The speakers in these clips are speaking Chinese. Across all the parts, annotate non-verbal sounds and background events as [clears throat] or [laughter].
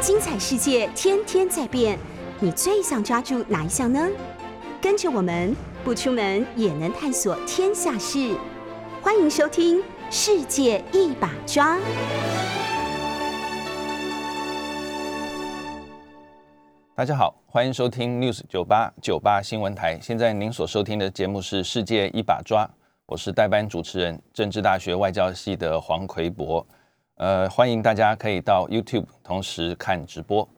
精彩世界天天在变，你最想抓住哪一项呢？跟着我们不出门也能探索天下事，欢迎收听《世界一把抓》。大家好，欢迎收听 News 九八九八新闻台。现在您所收听的节目是《世界一把抓》，我是代班主持人，政治大学外交系的黄奎博。呃，欢迎大家可以到 YouTube 同时看直播。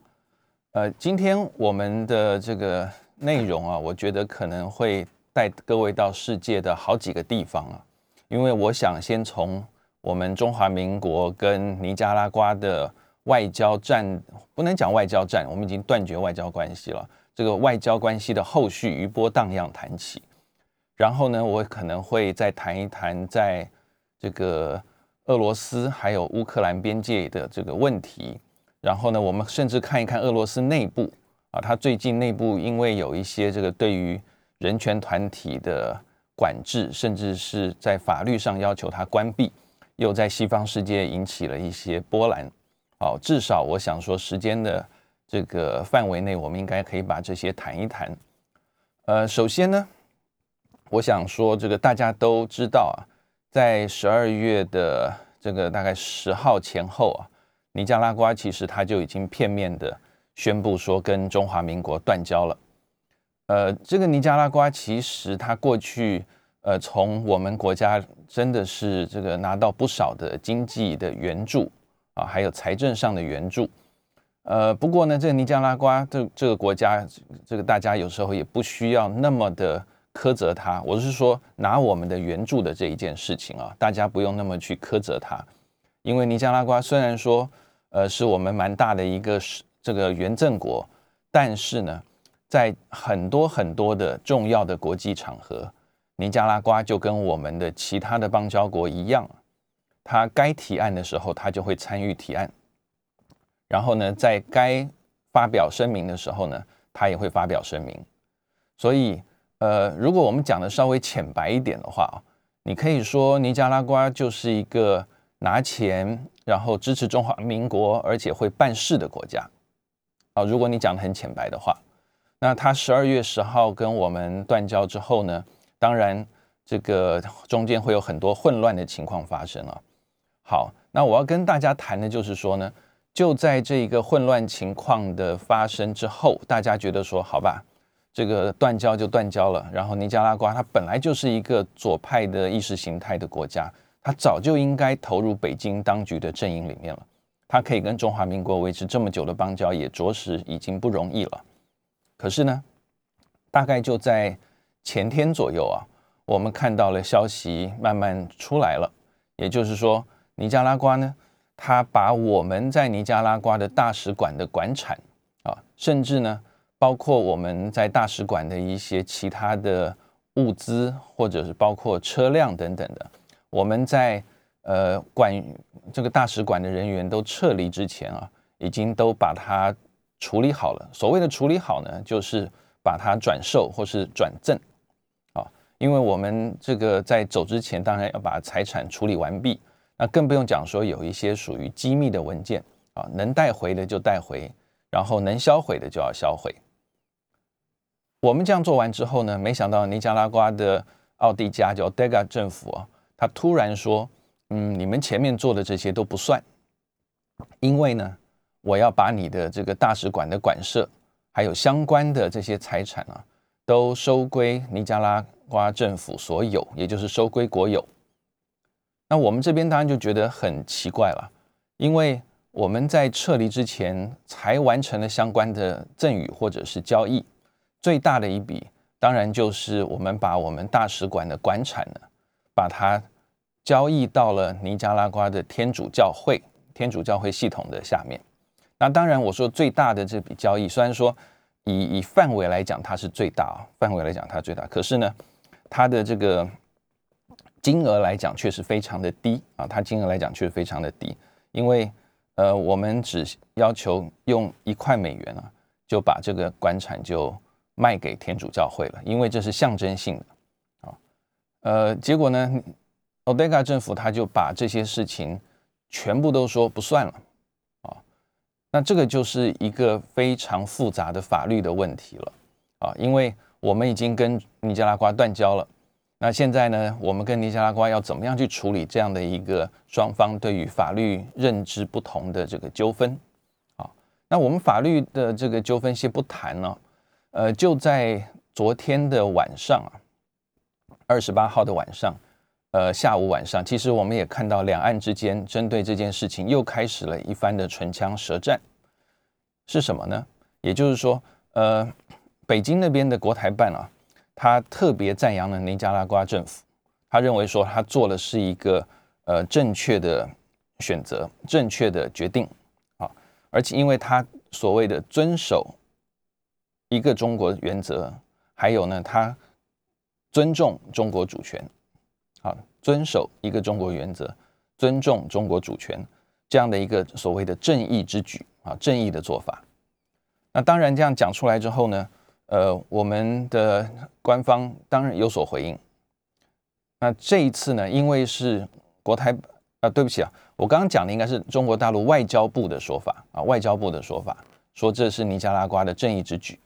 呃，今天我们的这个内容啊，我觉得可能会带各位到世界的好几个地方啊，因为我想先从我们中华民国跟尼加拉瓜的。外交战不能讲外交战，我们已经断绝外交关系了。这个外交关系的后续余波荡漾谈起，然后呢，我可能会再谈一谈在这个俄罗斯还有乌克兰边界的这个问题。然后呢，我们甚至看一看俄罗斯内部啊，它最近内部因为有一些这个对于人权团体的管制，甚至是在法律上要求它关闭，又在西方世界引起了一些波澜。好，至少我想说，时间的这个范围内，我们应该可以把这些谈一谈。呃，首先呢，我想说，这个大家都知道啊，在十二月的这个大概十号前后啊，尼加拉瓜其实他就已经片面的宣布说跟中华民国断交了。呃，这个尼加拉瓜其实他过去呃从我们国家真的是这个拿到不少的经济的援助。啊，还有财政上的援助，呃，不过呢，这个尼加拉瓜这这个国家，这个大家有时候也不需要那么的苛责他。我是说，拿我们的援助的这一件事情啊，大家不用那么去苛责他，因为尼加拉瓜虽然说，呃，是我们蛮大的一个是这个援赠国，但是呢，在很多很多的重要的国际场合，尼加拉瓜就跟我们的其他的邦交国一样。他该提案的时候，他就会参与提案。然后呢，在该发表声明的时候呢，他也会发表声明。所以，呃，如果我们讲的稍微浅白一点的话啊你可以说尼加拉瓜就是一个拿钱然后支持中华民国，而且会办事的国家。啊，如果你讲的很浅白的话，那他十二月十号跟我们断交之后呢，当然这个中间会有很多混乱的情况发生啊。好，那我要跟大家谈的就是说呢，就在这一个混乱情况的发生之后，大家觉得说，好吧，这个断交就断交了。然后尼加拉瓜它本来就是一个左派的意识形态的国家，它早就应该投入北京当局的阵营里面了。它可以跟中华民国维持这么久的邦交，也着实已经不容易了。可是呢，大概就在前天左右啊，我们看到了消息慢慢出来了，也就是说。尼加拉瓜呢，他把我们在尼加拉瓜的大使馆的馆产啊，甚至呢，包括我们在大使馆的一些其他的物资，或者是包括车辆等等的，我们在呃管这个大使馆的人员都撤离之前啊，已经都把它处理好了。所谓的处理好呢，就是把它转售或是转赠啊，因为我们这个在走之前，当然要把财产处理完毕。那更不用讲说有一些属于机密的文件啊，能带回的就带回，然后能销毁的就要销毁。我们这样做完之后呢，没想到尼加拉瓜的奥地加叫 Dega 政府啊，他突然说：“嗯，你们前面做的这些都不算，因为呢，我要把你的这个大使馆的馆舍还有相关的这些财产啊，都收归尼加拉瓜政府所有，也就是收归国有。”那我们这边当然就觉得很奇怪了，因为我们在撤离之前才完成了相关的赠与或者是交易，最大的一笔当然就是我们把我们大使馆的馆产呢，把它交易到了尼加拉瓜的天主教会天主教会系统的下面。那当然我说最大的这笔交易，虽然说以以范围来讲它是最大啊，范围来讲它最大，可是呢，它的这个。金额来讲确实非常的低啊，它金额来讲确实非常的低，因为呃，我们只要求用一块美元啊，就把这个官产就卖给天主教会了，因为这是象征性的啊。呃，结果呢，Odega 政府他就把这些事情全部都说不算了啊。那这个就是一个非常复杂的法律的问题了啊，因为我们已经跟尼加拉瓜断交了。那现在呢，我们跟尼加拉瓜要怎么样去处理这样的一个双方对于法律认知不同的这个纠纷？啊，那我们法律的这个纠纷先不谈呢，呃，就在昨天的晚上啊，二十八号的晚上，呃，下午晚上，其实我们也看到两岸之间针对这件事情又开始了一番的唇枪舌战，是什么呢？也就是说，呃，北京那边的国台办啊。他特别赞扬了尼加拉瓜政府，他认为说他做的是一个呃正确的选择，正确的决定啊，而且因为他所谓的遵守一个中国原则，还有呢，他尊重中国主权，啊，遵守一个中国原则，尊重中国主权这样的一个所谓的正义之举啊，正义的做法。那当然这样讲出来之后呢？呃，我们的官方当然有所回应。那这一次呢，因为是国台啊，对不起啊，我刚刚讲的应该是中国大陆外交部的说法啊，外交部的说法说这是尼加拉瓜的正义之举。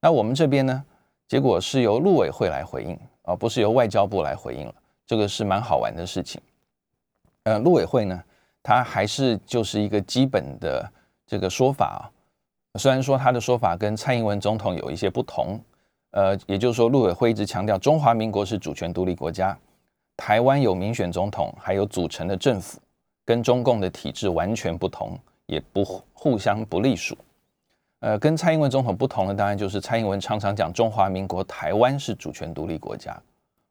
那我们这边呢，结果是由陆委会来回应啊，不是由外交部来回应了，这个是蛮好玩的事情。呃，陆委会呢，它还是就是一个基本的这个说法啊。虽然说他的说法跟蔡英文总统有一些不同，呃，也就是说，陆委会一直强调中华民国是主权独立国家，台湾有民选总统，还有组成的政府，跟中共的体制完全不同，也不互相不隶属。呃，跟蔡英文总统不同的，当然就是蔡英文常常讲中华民国台湾是主权独立国家，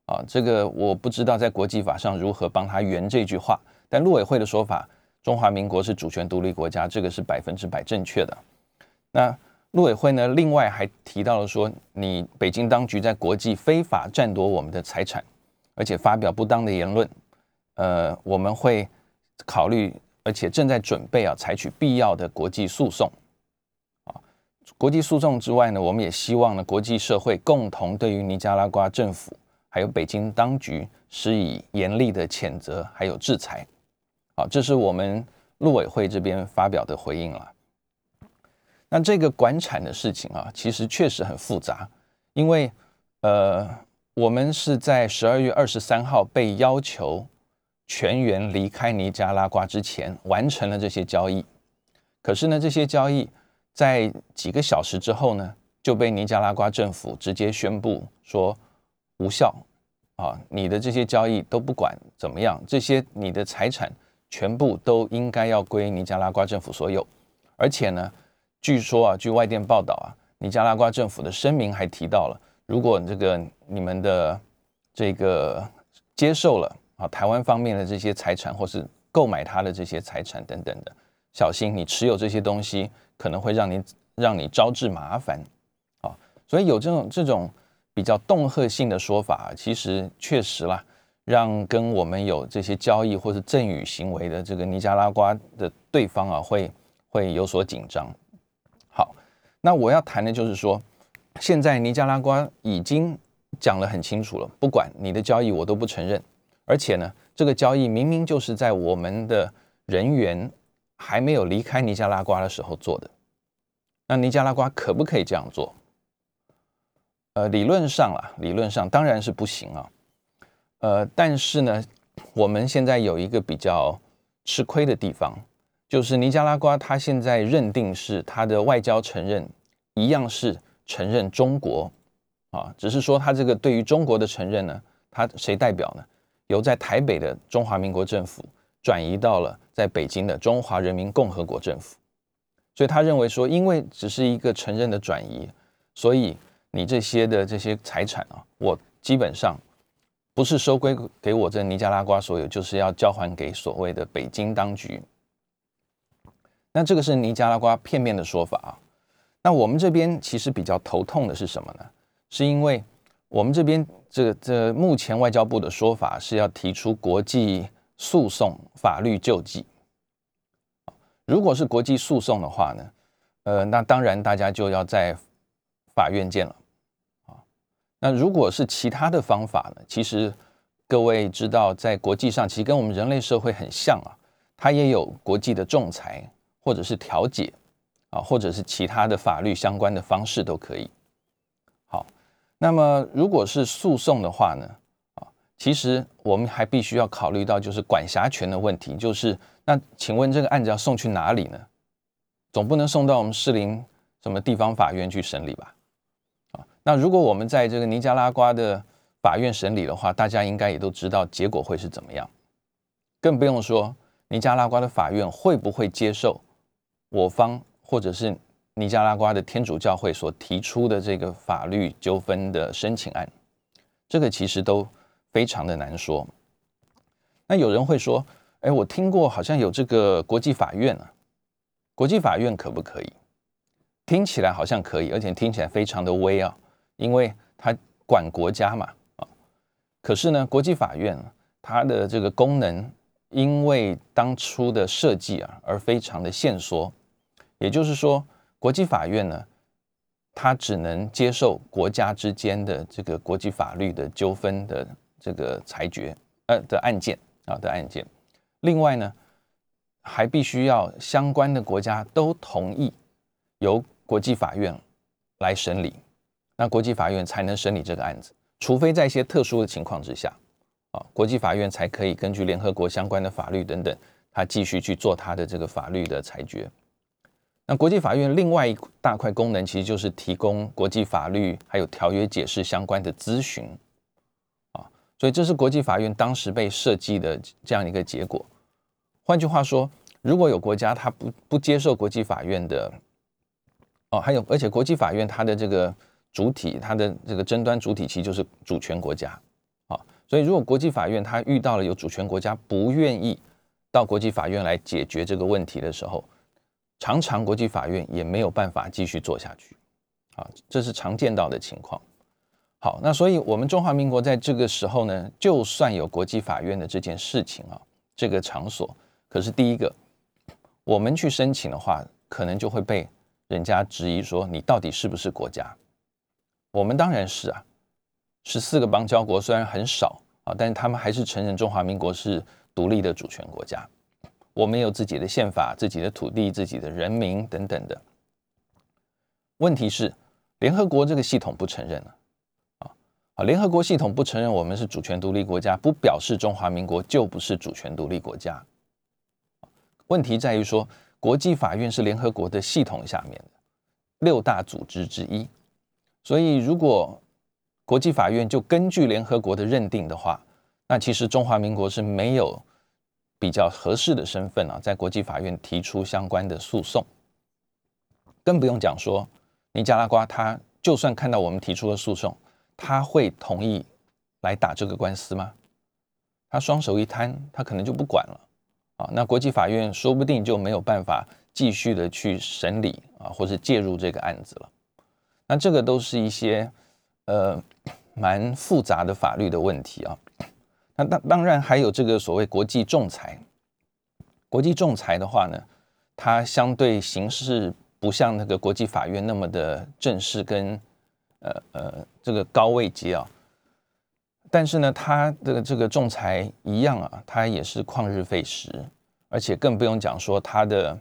啊，这个我不知道在国际法上如何帮他圆这句话，但陆委会的说法，中华民国是主权独立国家，这个是百分之百正确的。那陆委会呢？另外还提到了说，你北京当局在国际非法占夺我们的财产，而且发表不当的言论，呃，我们会考虑，而且正在准备啊，采取必要的国际诉讼。国际诉讼之外呢，我们也希望呢，国际社会共同对于尼加拉瓜政府还有北京当局施以严厉的谴责，还有制裁。好，这是我们陆委会这边发表的回应了。那这个管产的事情啊，其实确实很复杂，因为呃，我们是在十二月二十三号被要求全员离开尼加拉瓜之前完成了这些交易，可是呢，这些交易在几个小时之后呢，就被尼加拉瓜政府直接宣布说无效啊，你的这些交易都不管怎么样，这些你的财产全部都应该要归尼加拉瓜政府所有，而且呢。据说啊，据外电报道啊，尼加拉瓜政府的声明还提到了，如果这个你们的这个接受了啊，台湾方面的这些财产，或是购买他的这些财产等等的，小心你持有这些东西可能会让你让你招致麻烦啊。所以有这种这种比较恫吓性的说法，其实确实啦，让跟我们有这些交易或是赠与行为的这个尼加拉瓜的对方啊，会会有所紧张。好，那我要谈的就是说，现在尼加拉瓜已经讲得很清楚了，不管你的交易我都不承认，而且呢，这个交易明明就是在我们的人员还没有离开尼加拉瓜的时候做的，那尼加拉瓜可不可以这样做？呃，理论上啊，理论上当然是不行啊，呃，但是呢，我们现在有一个比较吃亏的地方。就是尼加拉瓜，他现在认定是他的外交承认一样是承认中国啊，只是说他这个对于中国的承认呢，他谁代表呢？由在台北的中华民国政府转移到了在北京的中华人民共和国政府，所以他认为说，因为只是一个承认的转移，所以你这些的这些财产啊，我基本上不是收归给我这尼加拉瓜所有，就是要交还给所谓的北京当局。那这个是尼加拉瓜片面的说法啊。那我们这边其实比较头痛的是什么呢？是因为我们这边这这目前外交部的说法是要提出国际诉讼法律救济。如果是国际诉讼的话呢，呃，那当然大家就要在法院见了啊。那如果是其他的方法呢？其实各位知道，在国际上其实跟我们人类社会很像啊，它也有国际的仲裁。或者是调解啊，或者是其他的法律相关的方式都可以。好，那么如果是诉讼的话呢，其实我们还必须要考虑到就是管辖权的问题，就是那请问这个案子要送去哪里呢？总不能送到我们士林什么地方法院去审理吧？啊，那如果我们在这个尼加拉瓜的法院审理的话，大家应该也都知道结果会是怎么样，更不用说尼加拉瓜的法院会不会接受我方或者是尼加拉瓜的天主教会所提出的这个法律纠纷的申请案，这个其实都非常的难说。那有人会说，哎，我听过好像有这个国际法院啊。国际法院可不可以？听起来好像可以，而且听起来非常的威啊，因为它管国家嘛啊。可是呢，国际法院它的这个功能，因为当初的设计啊，而非常的限缩。也就是说，国际法院呢，它只能接受国家之间的这个国际法律的纠纷的这个裁决呃的案件啊的案件。另外呢。还必须要相关的国家都同意，由国际法院来审理，那国际法院才能审理这个案子。除非在一些特殊的情况之下，啊，国际法院才可以根据联合国相关的法律等等，他继续去做他的这个法律的裁决。那国际法院另外一大块功能，其实就是提供国际法律还有条约解释相关的咨询，所以这是国际法院当时被设计的这样一个结果。换句话说，如果有国家它不不接受国际法院的，哦，还有而且国际法院它的这个主体，它的这个争端主体其实就是主权国家，啊，所以如果国际法院它遇到了有主权国家不愿意到国际法院来解决这个问题的时候，常常国际法院也没有办法继续做下去，啊，这是常见到的情况。好，那所以我们中华民国在这个时候呢，就算有国际法院的这件事情啊，这个场所。可是第一个，我们去申请的话，可能就会被人家质疑说你到底是不是国家？我们当然是啊，十四个邦交国虽然很少啊，但是他们还是承认中华民国是独立的主权国家。我们有自己的宪法、自己的土地、自己的人民等等的。问题是，联合国这个系统不承认了啊啊！联合国系统不承认我们是主权独立国家，不表示中华民国就不是主权独立国家。问题在于说，国际法院是联合国的系统下面的六大组织之一，所以如果国际法院就根据联合国的认定的话，那其实中华民国是没有比较合适的身份啊，在国际法院提出相关的诉讼，更不用讲说尼加拉瓜，他就算看到我们提出了诉讼，他会同意来打这个官司吗？他双手一摊，他可能就不管了。啊，那国际法院说不定就没有办法继续的去审理啊，或者介入这个案子了。那这个都是一些呃 [coughs] 蛮复杂的法律的问题啊。那当当然还有这个所谓国际仲裁。国际仲裁的话呢，它相对形式不像那个国际法院那么的正式跟呃呃这个高位阶啊。但是呢，它的这个仲裁一样啊，它也是旷日费时，而且更不用讲说它的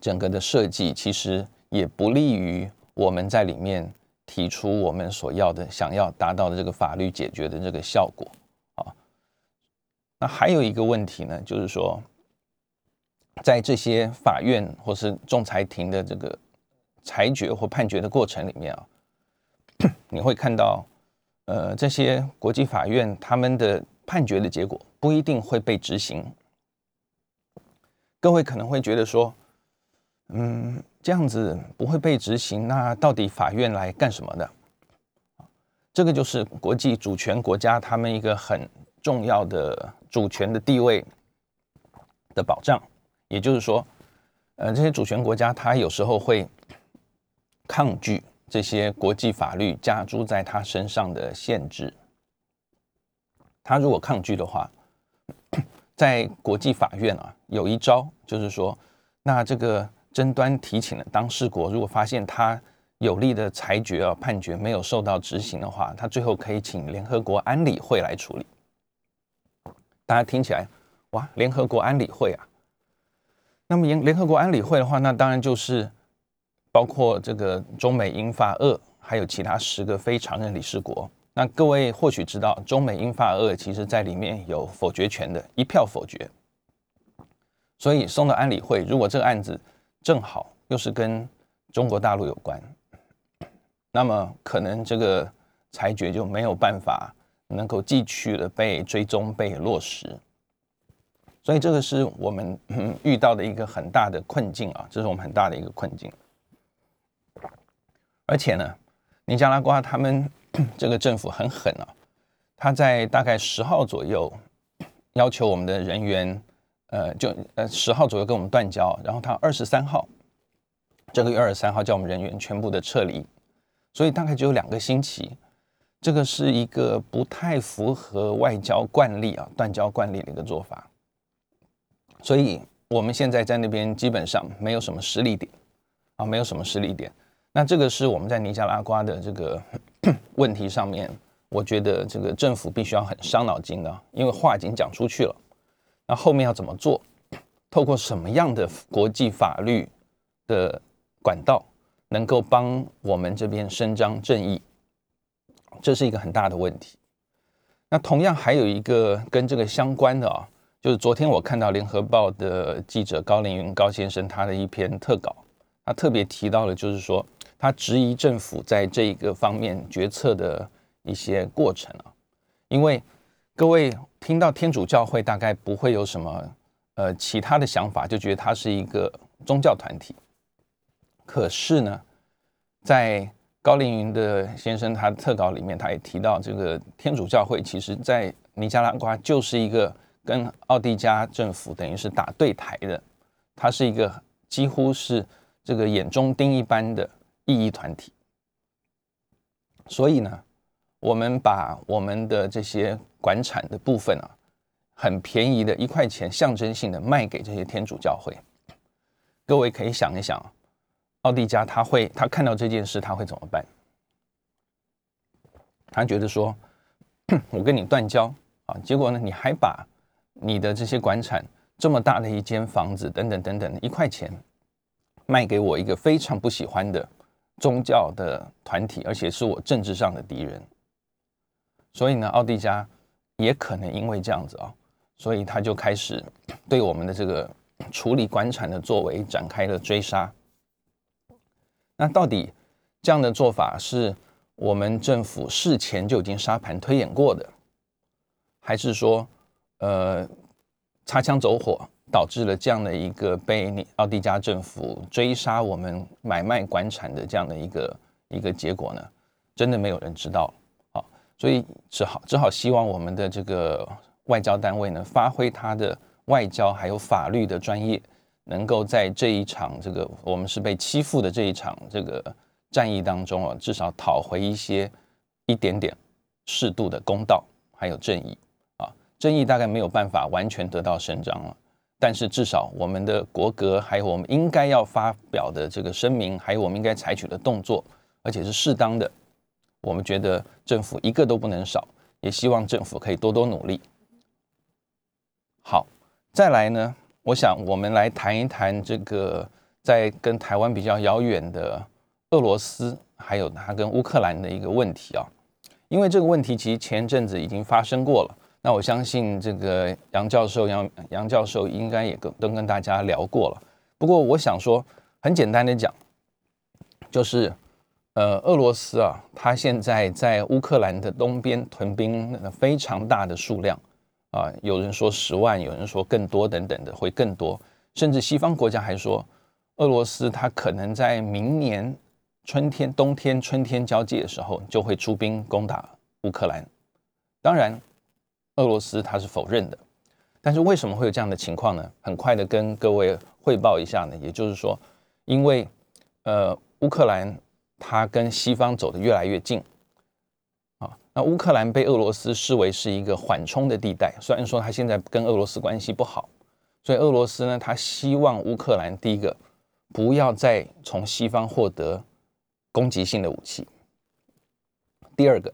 整个的设计，其实也不利于我们在里面提出我们所要的、想要达到的这个法律解决的这个效果啊。那还有一个问题呢，就是说，在这些法院或是仲裁庭的这个裁决或判决的过程里面啊，你会看到。呃，这些国际法院他们的判决的结果不一定会被执行。各位可能会觉得说，嗯，这样子不会被执行，那到底法院来干什么的？这个就是国际主权国家他们一个很重要的主权的地位的保障。也就是说，呃，这些主权国家他有时候会抗拒。这些国际法律加诸在他身上的限制，他如果抗拒的话，[coughs] 在国际法院啊，有一招就是说，那这个争端提请的当事国，如果发现他有利的裁决啊判决没有受到执行的话，他最后可以请联合国安理会来处理。大家听起来，哇，联合国安理会啊，那么联联合国安理会的话，那当然就是包括这个中美英法俄，还有其他十个非常任理事国。那各位或许知道，中美英法俄其实在里面有否决权的，一票否决。所以送到安理会，如果这个案子正好又是跟中国大陆有关，那么可能这个裁决就没有办法能够继续的被追踪、被落实。所以这个是我们 [laughs] 遇到的一个很大的困境啊，这是我们很大的一个困境。而且呢，尼加拉瓜他们 [clears throat] 这个政府很狠啊，他在大概十号左右要求我们的人员。呃，就呃十号左右跟我们断交，然后他二十三号，这个月二十三号叫我们人员全部的撤离，所以大概只有两个星期，这个是一个不太符合外交惯例啊，断交惯例的一个做法，所以我们现在在那边基本上没有什么实力点啊，没有什么实力点，那这个是我们在尼加拉瓜的这个 [coughs] 问题上面，我觉得这个政府必须要很伤脑筋的，因为话已经讲出去了。那后面要怎么做？透过什么样的国际法律的管道，能够帮我们这边伸张正义？这是一个很大的问题。那同样还有一个跟这个相关的啊，就是昨天我看到联合报的记者高凌云高先生他的一篇特稿，他特别提到了，就是说他质疑政府在这一个方面决策的一些过程啊，因为。各位听到天主教会，大概不会有什么呃其他的想法，就觉得它是一个宗教团体。可是呢，在高凌云的先生他的特稿里面，他也提到，这个天主教会其实在尼加拉瓜就是一个跟奥地加政府等于是打对台的，它是一个几乎是这个眼中钉一般的异议团体。所以呢。我们把我们的这些管产的部分啊，很便宜的一块钱，象征性的卖给这些天主教会。各位可以想一想，奥地加他会他看到这件事他会怎么办？他觉得说，[clears throat] 我跟你断交啊，结果呢，你还把你的这些管产这么大的一间房子等等等等一块钱卖给我一个非常不喜欢的宗教的团体，而且是我政治上的敌人。所以呢，奥地加也可能因为这样子啊，所以他就开始对我们的这个处理官产的作为展开了追杀。那到底这样的做法是我们政府事前就已经沙盘推演过的，还是说呃擦枪走火导致了这样的一个被你奥地加政府追杀我们买卖官产的这样的一个一个结果呢？真的没有人知道啊。所以只好只好希望我们的这个外交单位呢，发挥他的外交还有法律的专业，能够在这一场这个我们是被欺负的这一场这个战役当中啊，至少讨回一些一点点适度的公道还有正义啊。正义大概没有办法完全得到伸张了，但是至少我们的国格还有我们应该要发表的这个声明，还有我们应该采取的动作，而且是适当的。我们觉得政府一个都不能少，也希望政府可以多多努力。好，再来呢，我想我们来谈一谈这个在跟台湾比较遥远的俄罗斯，还有它跟乌克兰的一个问题啊。因为这个问题其实前阵子已经发生过了，那我相信这个杨教授杨杨教授应该也跟都跟大家聊过了。不过我想说，很简单的讲，就是。呃，俄罗斯啊，它现在在乌克兰的东边屯兵非常大的数量啊，有人说十万，有人说更多等等的会更多，甚至西方国家还说，俄罗斯它可能在明年春天、冬天、春天交界的时候就会出兵攻打乌克兰。当然，俄罗斯它是否认的，但是为什么会有这样的情况呢？很快的跟各位汇报一下呢，也就是说，因为呃，乌克兰。它跟西方走得越来越近，啊，那乌克兰被俄罗斯视为是一个缓冲的地带。虽然说它现在跟俄罗斯关系不好，所以俄罗斯呢，他希望乌克兰第一个不要再从西方获得攻击性的武器；第二个，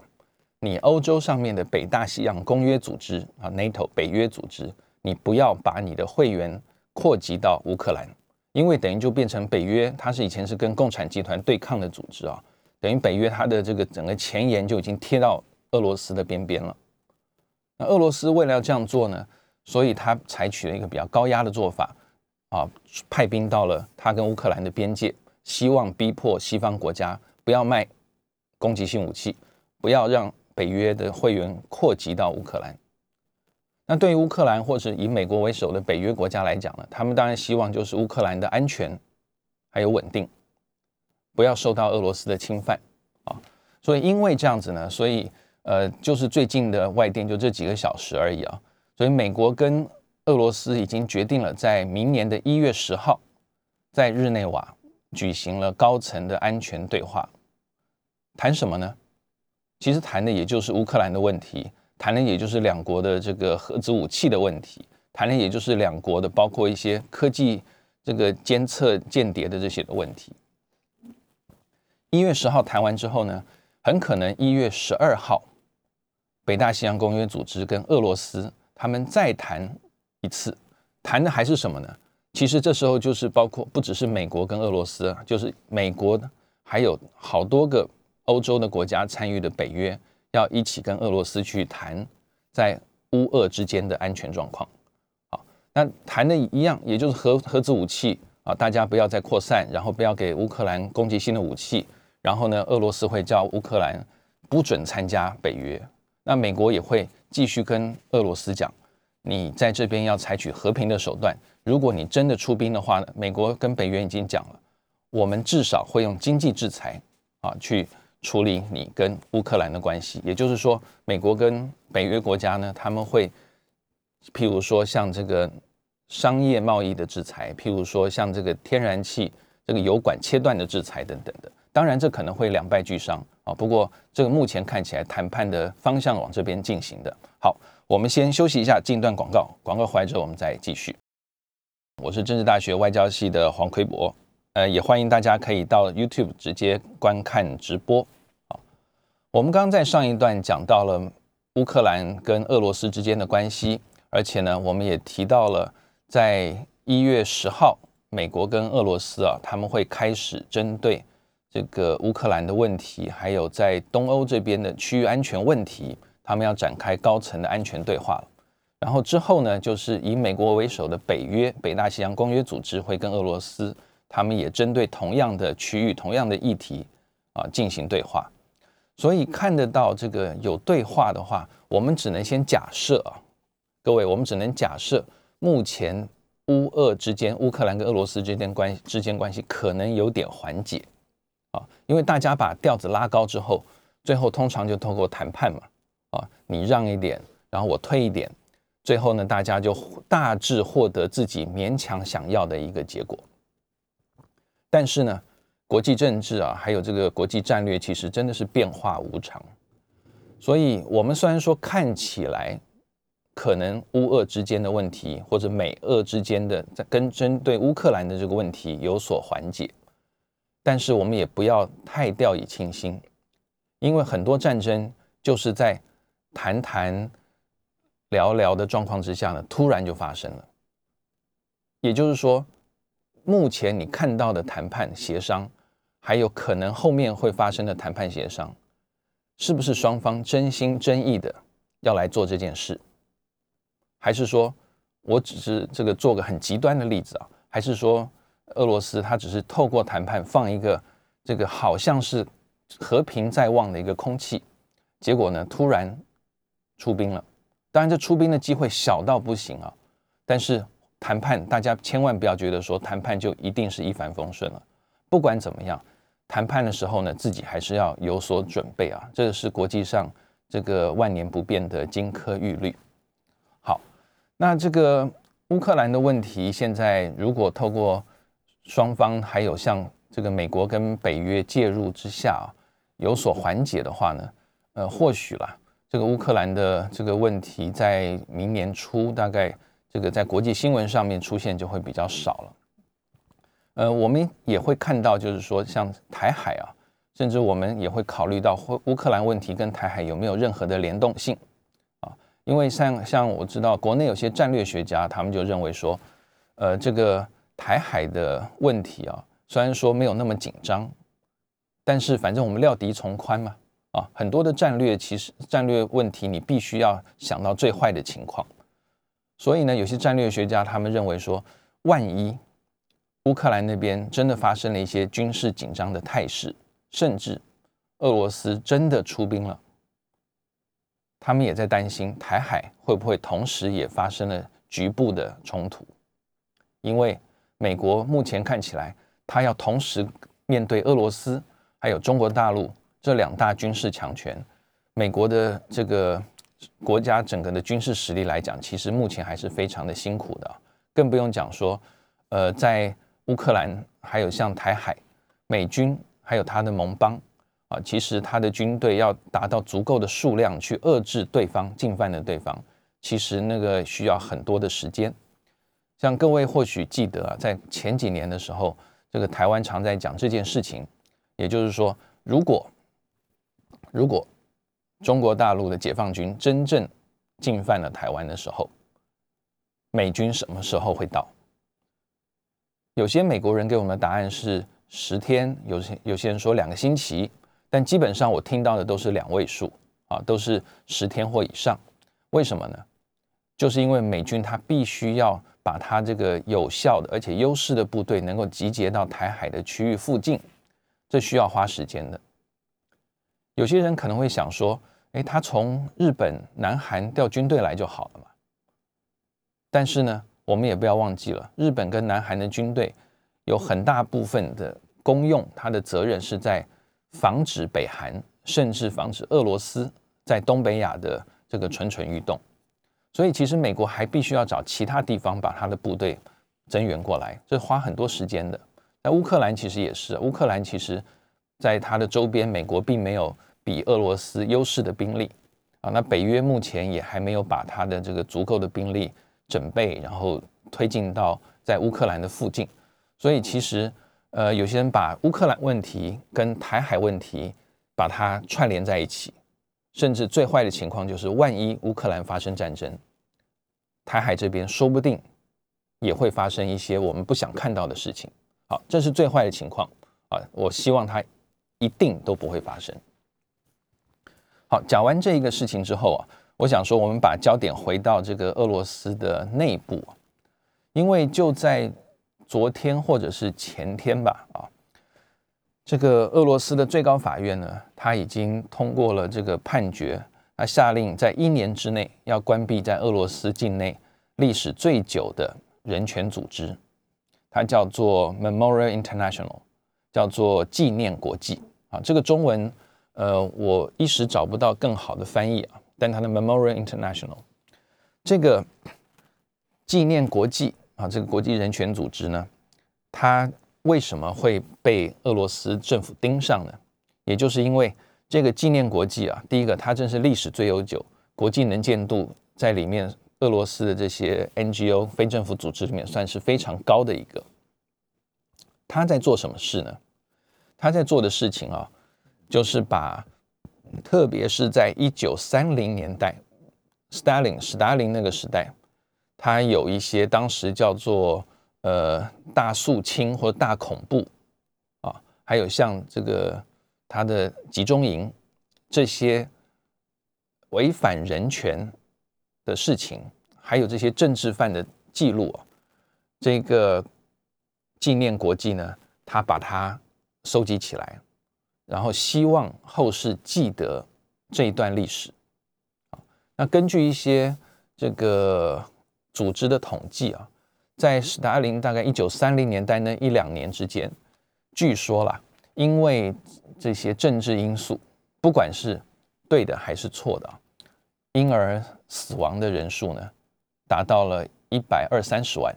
你欧洲上面的北大西洋公约组织啊，NATO 北约组织，你不要把你的会员扩及到乌克兰，因为等于就变成北约，它是以前是跟共产集团对抗的组织啊，等于北约它的这个整个前沿就已经贴到俄罗斯的边边了。那俄罗斯为了要这样做呢，所以他采取了一个比较高压的做法啊，派兵到了他跟乌克兰的边界，希望逼迫西方国家不要卖攻击性武器，不要让北约的会员扩及到乌克兰。那对于乌克兰或者以美国为首的北约国家来讲呢，他们当然希望就是乌克兰的安全还有稳定，不要受到俄罗斯的侵犯啊。所以因为这样子呢，所以呃，就是最近的外电就这几个小时而已啊。所以美国跟俄罗斯已经决定了，在明年的一月十号，在日内瓦举行了高层的安全对话，谈什么呢？其实谈的也就是乌克兰的问题。谈的也就是两国的这个核子武器的问题，谈的也就是两国的包括一些科技这个监测间谍的这些的问题。一月十号谈完之后呢，很可能一月十二号，北大西洋公约组织跟俄罗斯他们再谈一次，谈的还是什么呢？其实这时候就是包括不只是美国跟俄罗斯，就是美国还有好多个欧洲的国家参与的北约。要一起跟俄罗斯去谈在乌俄之间的安全状况，好，那谈的一样，也就是核核子武器啊，大家不要再扩散，然后不要给乌克兰攻击性的武器，然后呢，俄罗斯会叫乌克兰不准参加北约，那美国也会继续跟俄罗斯讲，你在这边要采取和平的手段，如果你真的出兵的话呢，美国跟北约已经讲了，我们至少会用经济制裁啊去。处理你跟乌克兰的关系，也就是说，美国跟北约国家呢，他们会，譬如说像这个商业贸易的制裁，譬如说像这个天然气这个油管切断的制裁等等的。当然，这可能会两败俱伤啊。不过，这个目前看起来谈判的方向往这边进行的。好，我们先休息一下，进段广告，广告回来之后我们再继续。我是政治大学外交系的黄奎博。呃，也欢迎大家可以到 YouTube 直接观看直播。啊，我们刚在上一段讲到了乌克兰跟俄罗斯之间的关系，而且呢，我们也提到了在一月十号，美国跟俄罗斯啊，他们会开始针对这个乌克兰的问题，还有在东欧这边的区域安全问题，他们要展开高层的安全对话了。然后之后呢，就是以美国为首的北约北大西洋公约组织会跟俄罗斯。他们也针对同样的区域、同样的议题啊进行对话，所以看得到这个有对话的话，我们只能先假设啊，各位，我们只能假设目前乌俄之间、乌克兰跟俄罗斯之间关之间关系可能有点缓解啊，因为大家把调子拉高之后，最后通常就透过谈判嘛啊，你让一点，然后我退一点，最后呢，大家就大致获得自己勉强想要的一个结果。但是呢，国际政治啊，还有这个国际战略，其实真的是变化无常。所以，我们虽然说看起来可能乌俄之间的问题，或者美俄之间的在跟针对乌克兰的这个问题有所缓解，但是我们也不要太掉以轻心，因为很多战争就是在谈谈聊聊的状况之下呢，突然就发生了。也就是说。目前你看到的谈判协商，还有可能后面会发生的谈判协商，是不是双方真心真意的要来做这件事？还是说我只是这个做个很极端的例子啊？还是说俄罗斯他只是透过谈判放一个这个好像是和平在望的一个空气，结果呢突然出兵了？当然这出兵的机会小到不行啊，但是。谈判，大家千万不要觉得说谈判就一定是一帆风顺了。不管怎么样，谈判的时候呢，自己还是要有所准备啊。这个是国际上这个万年不变的金科玉律。好，那这个乌克兰的问题，现在如果透过双方还有像这个美国跟北约介入之下有所缓解的话呢，呃，或许啦，这个乌克兰的这个问题在明年初大概。这个在国际新闻上面出现就会比较少了，呃，我们也会看到，就是说像台海啊，甚至我们也会考虑到乌乌克兰问题跟台海有没有任何的联动性啊？因为像像我知道国内有些战略学家，他们就认为说，呃，这个台海的问题啊，虽然说没有那么紧张，但是反正我们料敌从宽嘛，啊，很多的战略其实战略问题你必须要想到最坏的情况。所以呢，有些战略学家他们认为说，万一乌克兰那边真的发生了一些军事紧张的态势，甚至俄罗斯真的出兵了，他们也在担心台海会不会同时也发生了局部的冲突。因为美国目前看起来，他要同时面对俄罗斯还有中国大陆这两大军事强权，美国的这个国家整个的军事实力来讲，其实目前还是非常的辛苦的，更不用讲说，呃，在乌克兰还有像台海，美军还有他的盟邦啊，其实他的军队要达到足够的数量去遏制对方进犯的对方，其实那个需要很多的时间。像各位或许记得啊，在前几年的时候，这个台湾常在讲这件事情，也就是说，如果如果中国大陆的解放军真正进犯了台湾的时候，美军什么时候会到？有些美国人给我们的答案是十天，有些有些人说两个星期，但基本上我听到的都是两位数啊，都是十天或以上。为什么呢？就是因为美军他必须要。把他这个有效的而且优势的部队能够集结到台海的区域附近，这需要花时间的。有些人可能会想说：“哎，他从日本、南韩调军队来就好了嘛。”但是呢，我们也不要忘记了，日本跟南韩的军队有很大部分的功用，他的责任是在防止北韩，甚至防止俄罗斯在东北亚的这个蠢蠢欲动。所以，其实美国还必须要找其他地方把他的部队增援过来，这花很多时间的。那乌克兰其实也是，乌克兰其实在它的周边，美国并没有比俄罗斯优势的兵力啊。那北约目前也还没有把他的这个足够的兵力准备，然后推进到在乌克兰的附近。所以，其实呃，有些人把乌克兰问题跟台海问题把它串联在一起。甚至最坏的情况就是，万一乌克兰发生战争，台海这边说不定也会发生一些我们不想看到的事情。好，这是最坏的情况啊！我希望它一定都不会发生。好，讲完这一个事情之后啊，我想说，我们把焦点回到这个俄罗斯的内部，因为就在昨天或者是前天吧，啊。这个俄罗斯的最高法院呢，他已经通过了这个判决，他下令在一年之内要关闭在俄罗斯境内历史最久的人权组织，它叫做 Memorial International，叫做纪念国际啊。这个中文呃，我一时找不到更好的翻译啊，但它的 Memorial International 这个纪念国际啊，这个国际人权组织呢，它。为什么会被俄罗斯政府盯上呢？也就是因为这个纪念国际啊，第一个，它正是历史最悠久、国际能见度在里面，俄罗斯的这些 NGO 非政府组织里面算是非常高的一个。他在做什么事呢？他在做的事情啊，就是把，特别是在一九三零年代，Stalin 史达林那个时代，他有一些当时叫做。呃，大肃清或大恐怖啊，还有像这个他的集中营这些违反人权的事情，还有这些政治犯的记录啊，这个纪念国际呢，他把它收集起来，然后希望后世记得这一段历史啊。那根据一些这个组织的统计啊。在斯大林大概一九三零年代那一两年之间，据说啦，因为这些政治因素，不管是对的还是错的，因而死亡的人数呢，达到了一百二三十万。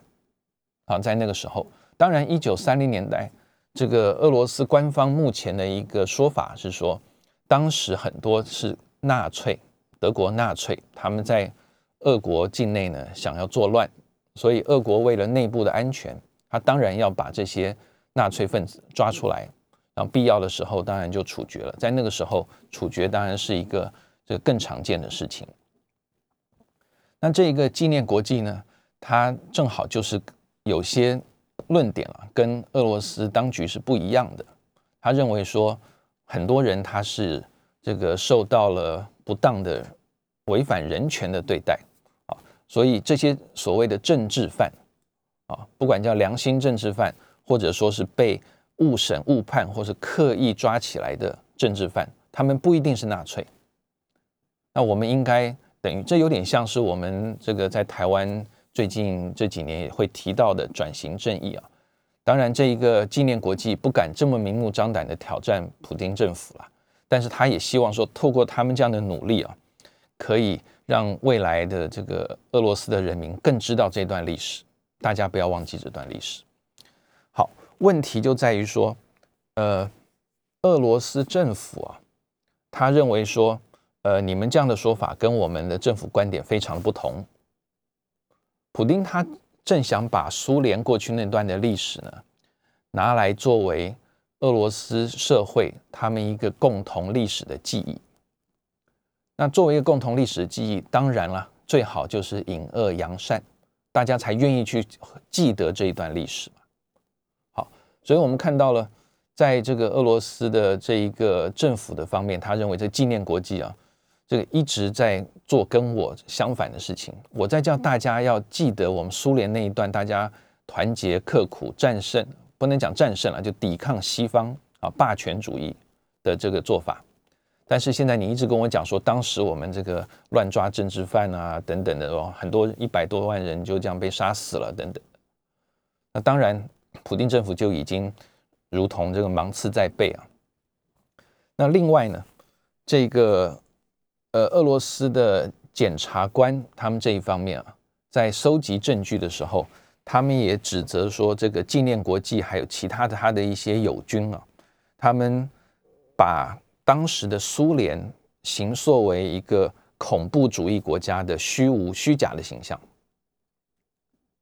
啊，在那个时候，当然一九三零年代，这个俄罗斯官方目前的一个说法是说，当时很多是纳粹，德国纳粹他们在俄国境内呢，想要作乱。所以，俄国为了内部的安全，他当然要把这些纳粹分子抓出来，然后必要的时候当然就处决了。在那个时候，处决当然是一个这个更常见的事情。那这一个纪念国际呢，它正好就是有些论点啊，跟俄罗斯当局是不一样的。他认为说，很多人他是这个受到了不当的违反人权的对待啊，所以这些所谓的政治犯啊，不管叫良心政治犯，或者说是被误审误判或是刻意抓起来的政治犯，他们不一定是纳粹。那我们应该等于这有点像是我们这个在台湾最近这几年也会提到的转型正义啊。当然，这一个纪念国际不敢这么明目张胆的挑战普京政府了，但是他也希望说，透过他们这样的努力啊，可以让未来的这个俄罗斯的人民更知道这段历史，大家不要忘记这段历史。好，问题就在于说，呃，俄罗斯政府啊，他认为说，呃，你们这样的说法跟我们的政府观点非常不同。普京他。正想把苏联过去那段的历史呢，拿来作为俄罗斯社会他们一个共同历史的记忆。那作为一个共同历史的记忆，当然了，最好就是隐恶扬善，大家才愿意去记得这一段历史嘛。好，所以我们看到了，在这个俄罗斯的这一个政府的方面，他认为这纪念国际啊。这个一直在做跟我相反的事情，我在叫大家要记得我们苏联那一段，大家团结刻苦战胜，不能讲战胜了，就抵抗西方啊霸权主义的这个做法。但是现在你一直跟我讲说，当时我们这个乱抓政治犯啊等等的哦，很多一百多万人就这样被杀死了等等。那当然，普京政府就已经如同这个芒刺在背啊。那另外呢，这个。呃，俄罗斯的检察官他们这一方面啊，在收集证据的时候，他们也指责说，这个纪念国际还有其他的他的一些友军啊，他们把当时的苏联形塑为一个恐怖主义国家的虚无虚假的形象。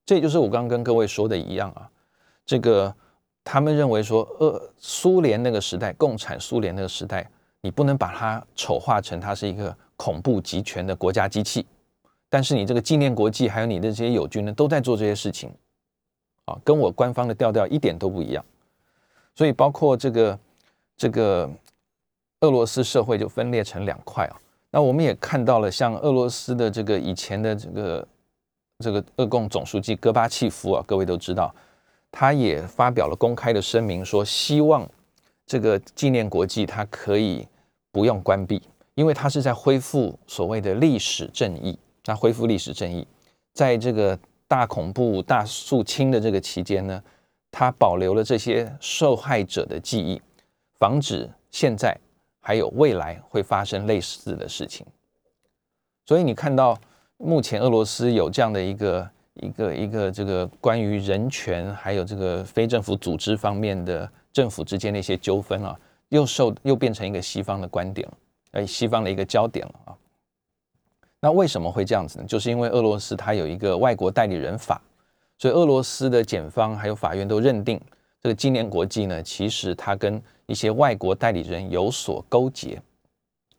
这就是我刚刚跟各位说的一样啊，这个他们认为说，俄苏联那个时代，共产苏联那个时代，你不能把它丑化成它是一个。恐怖集权的国家机器，但是你这个纪念国际，还有你的这些友军呢，都在做这些事情，啊，跟我官方的调调一点都不一样。所以，包括这个这个俄罗斯社会就分裂成两块啊。那我们也看到了，像俄罗斯的这个以前的这个这个俄共总书记戈巴契夫啊，各位都知道，他也发表了公开的声明，说希望这个纪念国际它可以不用关闭。因为他是在恢复所谓的历史正义，那恢复历史正义，在这个大恐怖大肃清的这个期间呢，他保留了这些受害者的记忆，防止现在还有未来会发生类似的事情。所以你看到目前俄罗斯有这样的一个一个一个这个关于人权还有这个非政府组织方面的政府之间的一些纠纷啊，又受又变成一个西方的观点了。哎，西方的一个焦点了啊。那为什么会这样子呢？就是因为俄罗斯它有一个外国代理人法，所以俄罗斯的检方还有法院都认定这个纪念国际呢，其实它跟一些外国代理人有所勾结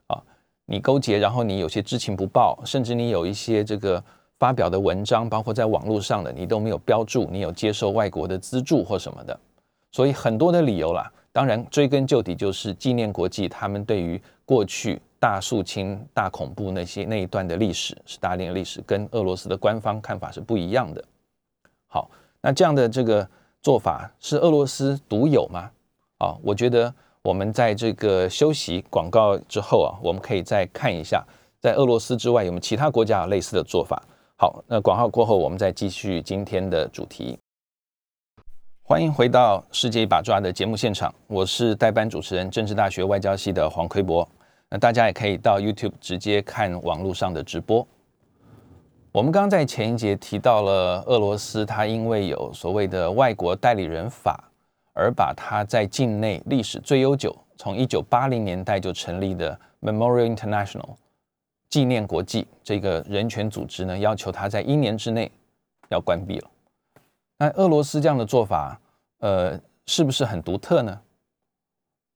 啊。你勾结，然后你有些知情不报，甚至你有一些这个发表的文章，包括在网络上的，你都没有标注你有接受外国的资助或什么的，所以很多的理由啦。当然，追根究底就是纪念国际他们对于过去大肃清、大恐怖那些那一段的历史，是大林的历史，跟俄罗斯的官方看法是不一样的。好，那这样的这个做法是俄罗斯独有吗？啊，我觉得我们在这个休息广告之后啊，我们可以再看一下，在俄罗斯之外有没有其他国家有类似的做法。好，那广告过后，我们再继续今天的主题。欢迎回到《世界一把抓》的节目现场，我是代班主持人，政治大学外交系的黄奎博。那大家也可以到 YouTube 直接看网络上的直播。我们刚在前一节提到了俄罗斯，它因为有所谓的外国代理人法，而把它在境内历史最悠久，从一九八零年代就成立的 Memorial International 纪念国际这个人权组织呢，要求它在一年之内要关闭了。那俄罗斯这样的做法，呃，是不是很独特呢？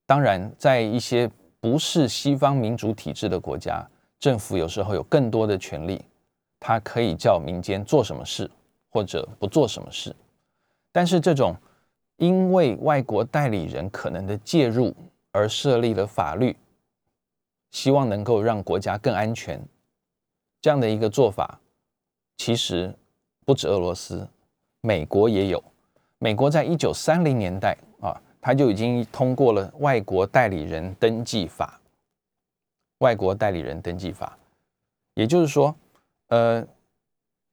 当然，在一些不是西方民主体制的国家，政府有时候有更多的权利，它可以叫民间做什么事或者不做什么事。但是这种因为外国代理人可能的介入而设立了法律，希望能够让国家更安全，这样的一个做法，其实不止俄罗斯，美国也有。美国在一九三零年代啊，他就已经通过了外国代理人登记法。外国代理人登记法，也就是说，呃，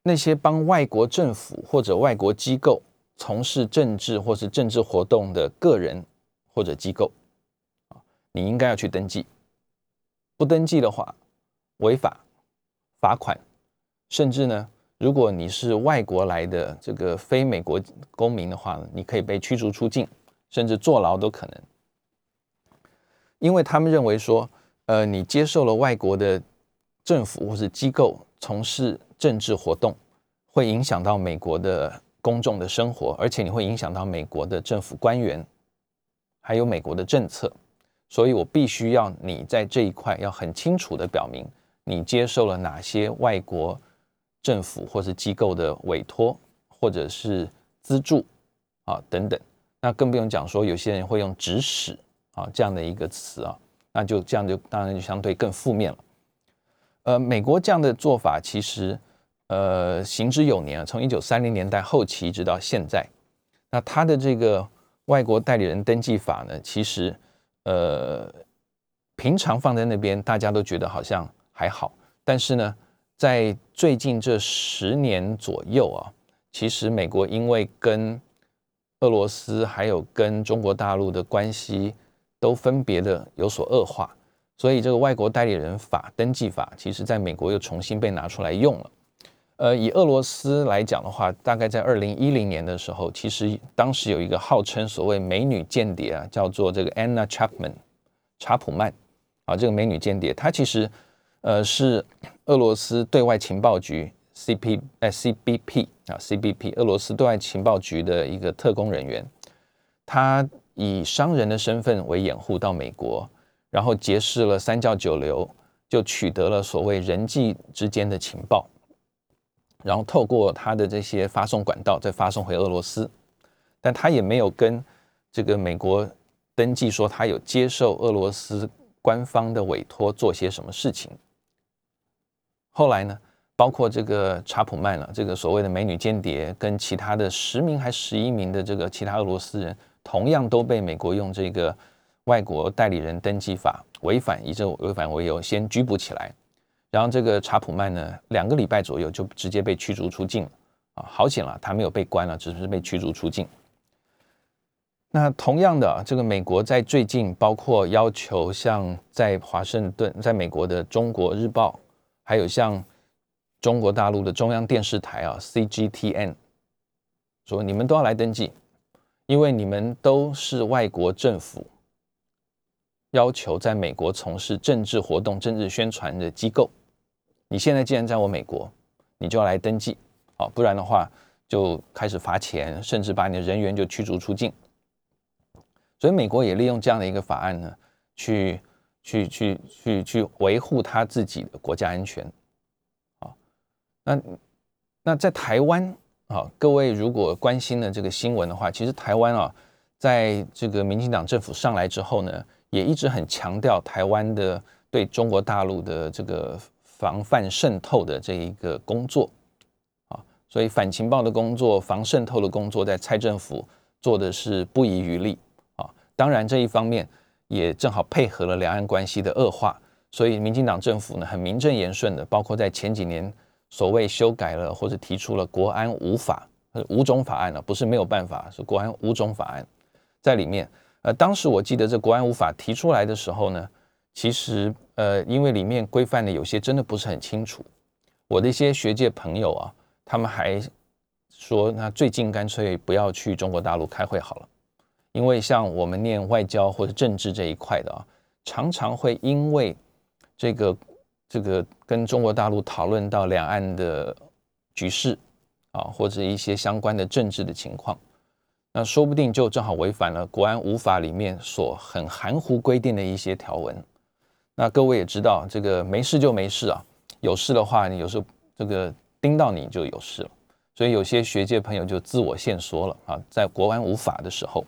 那些帮外国政府或者外国机构从事政治或是政治活动的个人或者机构，啊，你应该要去登记。不登记的话，违法、罚款，甚至呢，如果你是外国来的这个非美国公民的话，你可以被驱逐出境，甚至坐牢都可能。因为他们认为说。呃，你接受了外国的政府或是机构从事政治活动，会影响到美国的公众的生活，而且你会影响到美国的政府官员，还有美国的政策。所以我必须要你在这一块要很清楚的表明，你接受了哪些外国政府或是机构的委托或者是资助啊等等。那更不用讲说，有些人会用指使啊这样的一个词啊。那就这样就当然就相对更负面了。呃，美国这样的做法其实呃行之有年啊，从一九三零年代后期一直到现在。那他的这个外国代理人登记法呢，其实呃平常放在那边大家都觉得好像还好，但是呢，在最近这十年左右啊，其实美国因为跟俄罗斯还有跟中国大陆的关系。都分别的有所恶化，所以这个外国代理人法登记法，其实在美国又重新被拿出来用了。呃，以俄罗斯来讲的话，大概在二零一零年的时候，其实当时有一个号称所谓美女间谍啊，叫做这个 Anna Chapman 查普曼啊，这个美女间谍，她其实呃是俄罗斯对外情报局 CP 哎 CBP 啊 CBP 俄罗斯对外情报局的一个特工人员，他。以商人的身份为掩护到美国，然后结识了三教九流，就取得了所谓人际之间的情报，然后透过他的这些发送管道再发送回俄罗斯，但他也没有跟这个美国登记说他有接受俄罗斯官方的委托做些什么事情。后来呢，包括这个查普曼了，这个所谓的美女间谍，跟其他的十名还十一名的这个其他俄罗斯人。同样都被美国用这个外国代理人登记法违反，以这违反为由先拘捕起来，然后这个查普曼呢，两个礼拜左右就直接被驱逐出境啊，好险了，他没有被关了，只是被驱逐出境。那同样的，这个美国在最近包括要求像在华盛顿，在美国的《中国日报》，还有像中国大陆的中央电视台啊 CGTN，说你们都要来登记。因为你们都是外国政府要求在美国从事政治活动、政治宣传的机构，你现在既然在我美国，你就要来登记啊，不然的话就开始罚钱，甚至把你的人员就驱逐出境。所以美国也利用这样的一个法案呢，去去去去去维护他自己的国家安全。啊，那那在台湾。啊，各位如果关心了这个新闻的话，其实台湾啊，在这个民进党政府上来之后呢，也一直很强调台湾的对中国大陆的这个防范渗透的这一个工作啊，所以反情报的工作、防渗透的工作，在蔡政府做的是不遗余力啊。当然这一方面也正好配合了两岸关系的恶化，所以民进党政府呢，很名正言顺的，包括在前几年。所谓修改了或者提出了国安五法，五种法案呢，不是没有办法，是国安五种法案在里面。呃，当时我记得这国安五法提出来的时候呢，其实呃，因为里面规范的有些真的不是很清楚。我的一些学界朋友啊，他们还说，那最近干脆不要去中国大陆开会好了，因为像我们念外交或者政治这一块的啊，常常会因为这个。这个跟中国大陆讨论到两岸的局势啊，或者一些相关的政治的情况，那说不定就正好违反了国安五法里面所很含糊规定的一些条文。那各位也知道，这个没事就没事啊，有事的话，你有时候这个盯到你就有事了。所以有些学界朋友就自我限缩了啊，在国安无法的时候，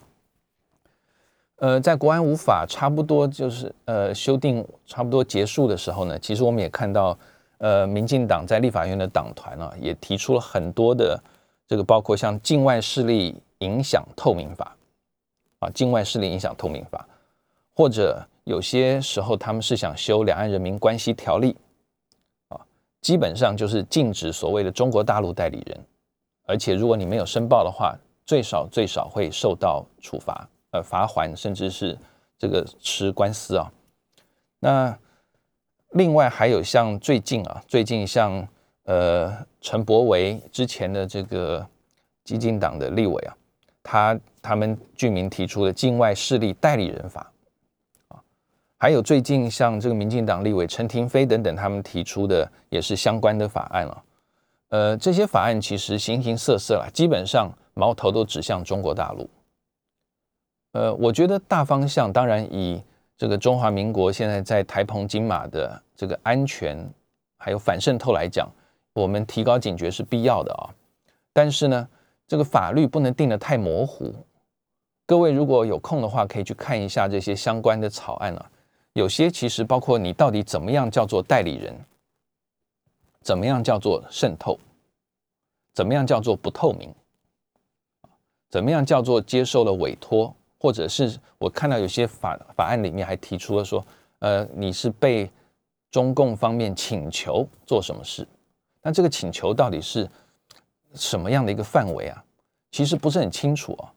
呃，在国安无法差不多就是呃修订差不多结束的时候呢，其实我们也看到，呃，民进党在立法院的党团啊，也提出了很多的这个，包括像境外势力影响透明法啊，境外势力影响透明法，或者有些时候他们是想修两岸人民关系条例啊，基本上就是禁止所谓的中国大陆代理人。而且，如果你没有申报的话，最少最少会受到处罚，呃，罚款，甚至是这个吃官司啊。那另外还有像最近啊，最近像呃陈柏维之前的这个激进党的立委啊，他他们居民提出的境外势力代理人法啊，还有最近像这个民进党立委陈廷飞等等，他们提出的也是相关的法案了。呃，这些法案其实形形色色啦，基本上矛头都指向中国大陆。呃，我觉得大方向当然以这个中华民国现在在台澎金马的这个安全还有反渗透来讲，我们提高警觉是必要的啊。但是呢，这个法律不能定得太模糊。各位如果有空的话，可以去看一下这些相关的草案啊。有些其实包括你到底怎么样叫做代理人。怎么样叫做渗透？怎么样叫做不透明？怎么样叫做接受了委托？或者是我看到有些法法案里面还提出了说，呃，你是被中共方面请求做什么事？那这个请求到底是什么样的一个范围啊？其实不是很清楚啊。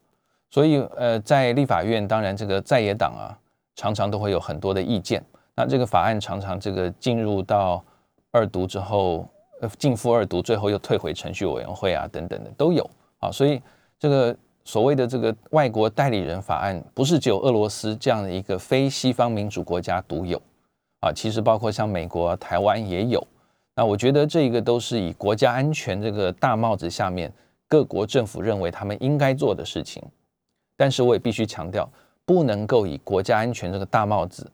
所以呃，在立法院，当然这个在野党啊，常常都会有很多的意见。那这个法案常常这个进入到。二读之后，呃，进复二读，最后又退回程序委员会啊，等等的都有啊。所以这个所谓的这个外国代理人法案，不是只有俄罗斯这样的一个非西方民主国家独有啊，其实包括像美国、台湾也有。那我觉得这一个都是以国家安全这个大帽子下面，各国政府认为他们应该做的事情。但是我也必须强调，不能够以国家安全这个大帽子。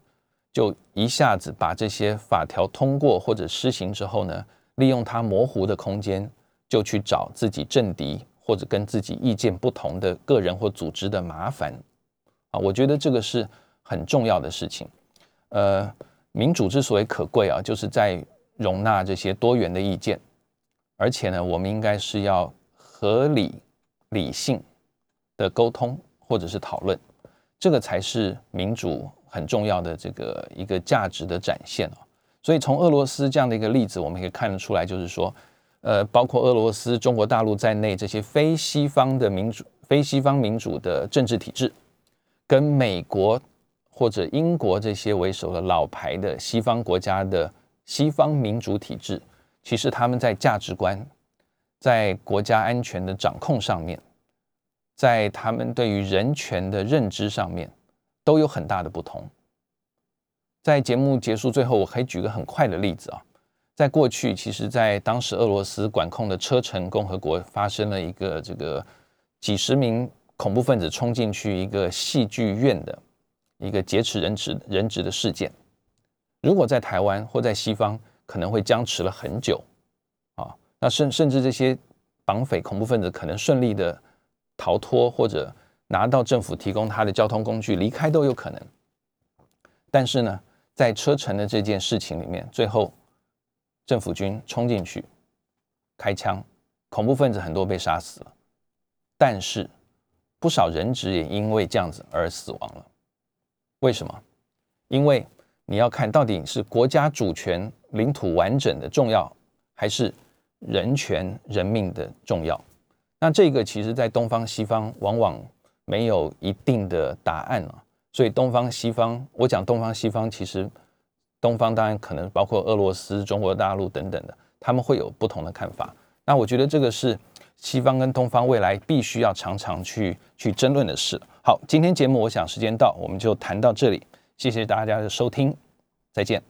就一下子把这些法条通过或者施行之后呢，利用它模糊的空间，就去找自己政敌或者跟自己意见不同的个人或组织的麻烦啊！我觉得这个是很重要的事情。呃，民主之所以可贵啊，就是在容纳这些多元的意见，而且呢，我们应该是要合理、理性的沟通或者是讨论，这个才是民主。很重要的这个一个价值的展现啊，所以从俄罗斯这样的一个例子，我们可以看得出来，就是说，呃，包括俄罗斯、中国大陆在内这些非西方的民主、非西方民主的政治体制，跟美国或者英国这些为首的老牌的西方国家的西方民主体制，其实他们在价值观、在国家安全的掌控上面，在他们对于人权的认知上面。都有很大的不同。在节目结束最后，我可以举个很快的例子啊，在过去，其实，在当时俄罗斯管控的车臣共和国发生了一个这个几十名恐怖分子冲进去一个戏剧院的一个劫持人质人质的事件。如果在台湾或在西方，可能会僵持了很久啊。那甚甚至这些绑匪恐怖分子可能顺利的逃脱或者。拿到政府提供他的交通工具离开都有可能，但是呢，在车臣的这件事情里面，最后政府军冲进去开枪，恐怖分子很多被杀死了，但是不少人质也因为这样子而死亡了。为什么？因为你要看到底是国家主权、领土完整的重要，还是人权、人命的重要？那这个其实，在东方、西方往往。没有一定的答案了，所以东方西方，我讲东方西方，其实东方当然可能包括俄罗斯、中国大陆等等的，他们会有不同的看法。那我觉得这个是西方跟东方未来必须要常常去去争论的事。好，今天节目我想时间到，我们就谈到这里，谢谢大家的收听，再见。